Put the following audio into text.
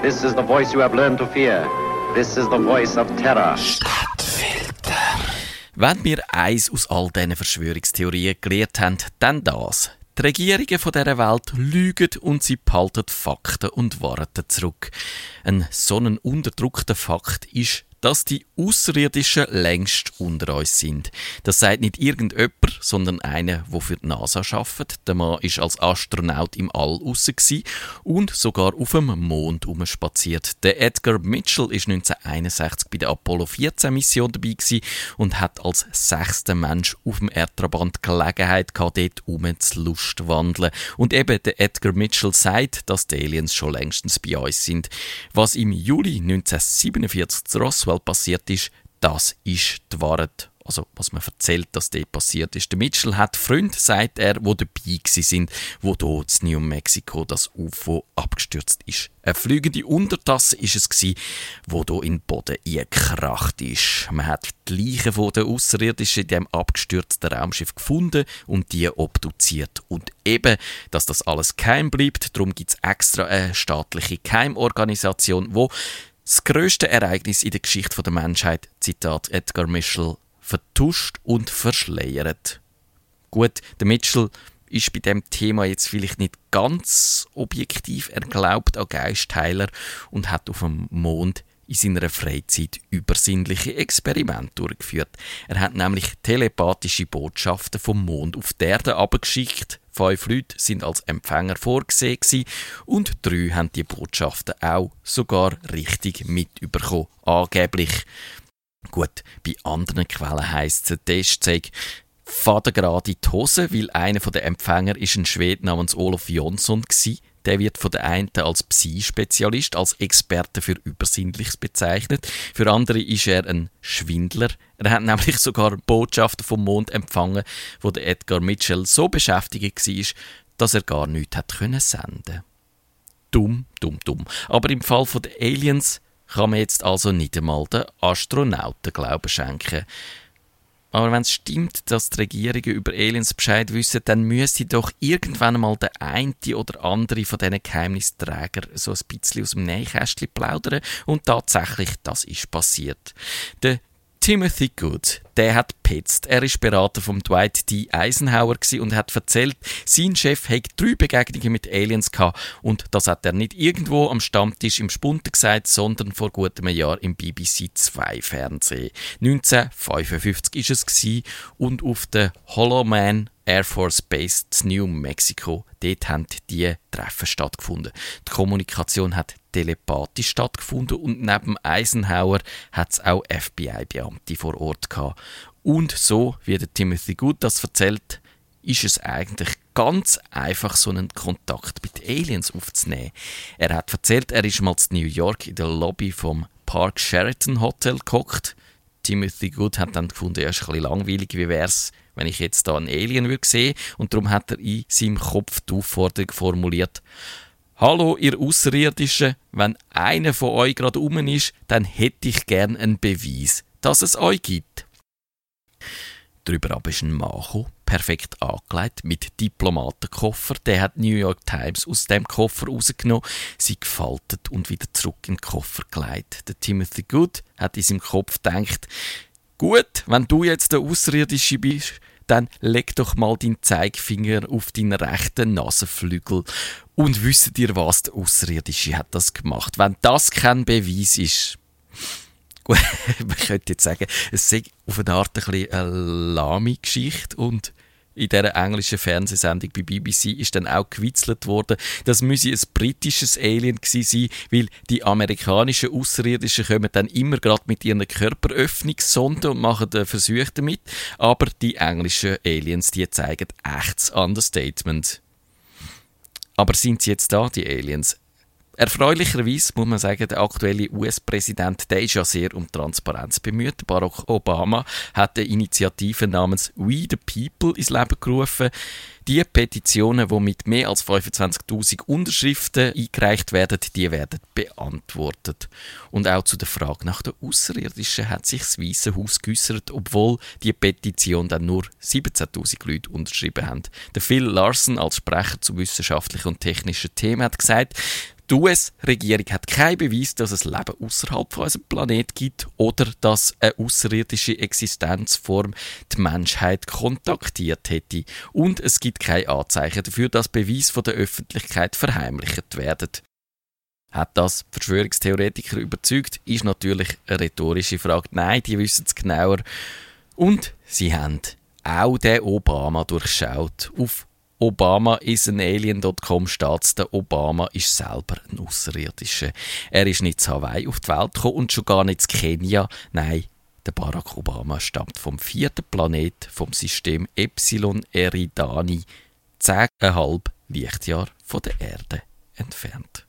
This is the voice you have learned to fear. This is the voice of terror. Stadtfilter. Wenn wir eins aus all diesen Verschwörungstheorien gelernt haben, dann das. Die Regierungen dieser Welt lügen und sie behalten Fakten und Worte zurück. Ein so ein unterdrückter Fakt ist, dass die Außerirdischen längst unter uns sind. Das sagt nicht irgendjemand, sondern einer, der für die NASA arbeitet. Der Mann ist als Astronaut im All raus und sogar auf dem Mond umspaziert. Der Edgar Mitchell ist 1961 bei der Apollo 14 Mission dabei und hat als sechster Mensch auf dem Erdtrabant Gelegenheit gehabt, dort um zu Lust wandeln. Und eben der Edgar Mitchell sagt, dass die Aliens schon längstens bei uns sind. Was im Juli 1947 zu Roswell Roswell passiert ist, das ist die Wahrheit. Also, was man erzählt, dass dort passiert ist. Der Mitchell hat Freunde, sagt er, wo dabei sind, wo dort in New Mexico das UFO abgestürzt ist. Eine fliegende Untertasse ist es gsi, wo do in den Boden eingekracht ist. Man hat die Leichen den Außerirdischen in dem abgestürzten Raumschiff gefunden und die obduziert. Und eben, dass das alles geheim bleibt, darum gibt es extra eine staatliche Geheimorganisation, wo das größte Ereignis in der Geschichte der Menschheit, Zitat Edgar Mitchell, vertuscht und verschleiert. Gut, der Mitchell ist bei dem Thema jetzt vielleicht nicht ganz objektiv. Er glaubt an Geistheiler und hat auf dem Mond in seiner Freizeit übersinnliche Experimente durchgeführt. Er hat nämlich telepathische Botschaften vom Mond auf die Erde abgeschickt. Fünf Leute sind als Empfänger vorgesehen und drei haben die Botschaften auch sogar richtig mitbekommen. Angeblich. Gut, bei anderen Quellen heisst es, der Test sei fadengrad in die Hose, weil einer der Empfänger ist ein Schwede namens Olof Jonsson war. Der wird von der einen als Psi-Spezialist, als Experte für Übersinnliches bezeichnet. Für andere ist er ein Schwindler. Er hat nämlich sogar Botschaften vom Mond empfangen, wo der Edgar Mitchell so beschäftigt war, dass er gar nichts hat können senden. Dumm, dumm, dumm. Aber im Fall der Aliens kann man jetzt also nicht einmal den Astronauten Glauben schenken. Aber wenn es stimmt, dass die Regierungen über Aliens Bescheid wissen, dann müsste doch irgendwann einmal der eine oder andere von diesen Geheimnisträgern so ein bisschen aus dem Nähkästchen plaudern. Und tatsächlich, das ist passiert. Der Timothy Good, der hat petzt. Er ist Berater von Dwight D. Eisenhower und hat erzählt, sein Chef hätte drei Begegnungen mit Aliens gehabt und das hat er nicht irgendwo am Stammtisch im Spunten gesagt, sondern vor gutem Jahr im BBC 2 Fernsehen. 1955 ist es gewesen, und auf der Hollow Man Air Force Base in New Mexico. Dort haben die Treffen stattgefunden. Die Kommunikation hat telepathisch stattgefunden und neben Eisenhower hat es auch FBI-Beamte vor Ort gehabt. Und so, wie der Timothy Good das erzählt, ist es eigentlich ganz einfach, so einen Kontakt mit Aliens aufzunehmen. Er hat erzählt, er ist mal in New York in der Lobby vom Park Sheraton Hotel gekocht. Timothy Good hat dann gefunden, er ist ein bisschen langweilig, wie wäre es, wenn ich jetzt da einen Alien würde sehen und darum hat er in seinem Kopf die Aufforderung formuliert, Hallo, ihr Außerirdischen, wenn einer von euch gerade um ist, dann hätte ich gern einen Beweis, dass es euch gibt. Drüber aber ist ein Macho, perfekt angelegt, mit Diplomatenkoffer. Der hat New York Times aus dem Koffer rausgenommen, sie gefaltet und wieder zurück in den Koffer gelegt. Der Timothy Good hat in seinem Kopf gedacht, gut, wenn du jetzt der Außerirdische bist, dann leg doch mal deinen Zeigefinger auf deinen rechten Nasenflügel und wisst ihr was, der Außerirdische hat das gemacht. Wenn das kein Beweis ist, man könnte jetzt sagen, es ist auf eine Art ein bisschen eine lahme Geschichte und in dieser englischen Fernsehsendung bei BBC ist dann auch gewitzelt worden, das müsse ein britisches Alien gewesen sein, weil die amerikanischen Außerirdischen kommen dann immer gerade mit ihren Körperöffnungssonden und machen Versuche damit, aber die englischen Aliens, die zeigen echtes Understatement. Aber sind sie jetzt da, die Aliens? Erfreulicherweise muss man sagen, der aktuelle US-Präsident, der ist ja sehr um Transparenz bemüht. Barack Obama hat eine Initiative namens We the People ins Leben gerufen. Die Petitionen, die mit mehr als 25.000 Unterschriften eingereicht werden, die werden beantwortet. Und auch zu der Frage nach der Außerirdischen hat sich das Weiße Haus geäußert, obwohl die Petition dann nur 17.000 Leute unterschrieben haben. Der Phil Larson als Sprecher zu wissenschaftlichen und technischen Themen hat gesagt, Die US-Regierung hat keinen Beweis, dass es Leben außerhalb von unserem Planet gibt oder dass eine außerirdische Existenzform die Menschheit kontaktiert hätte. Und es gibt keine Anzeichen dafür, dass Beweise von der Öffentlichkeit verheimlicht werden. Hat das Verschwörungstheoretiker überzeugt, ist natürlich eine rhetorische Frage. Nein, die wissen es genauer. Und sie haben auch den Obama durchschaut. Auf ObamaIsAnAlien.com steht der Obama ist selber ein Außerirdischer. Er ist nicht zu Hawaii auf die Welt gekommen und schon gar nicht zu Kenia. Nein, der Barack Obama stammt vom vierten Planet vom System Epsilon Eridani, 10,5 Lichtjahr von der Erde entfernt.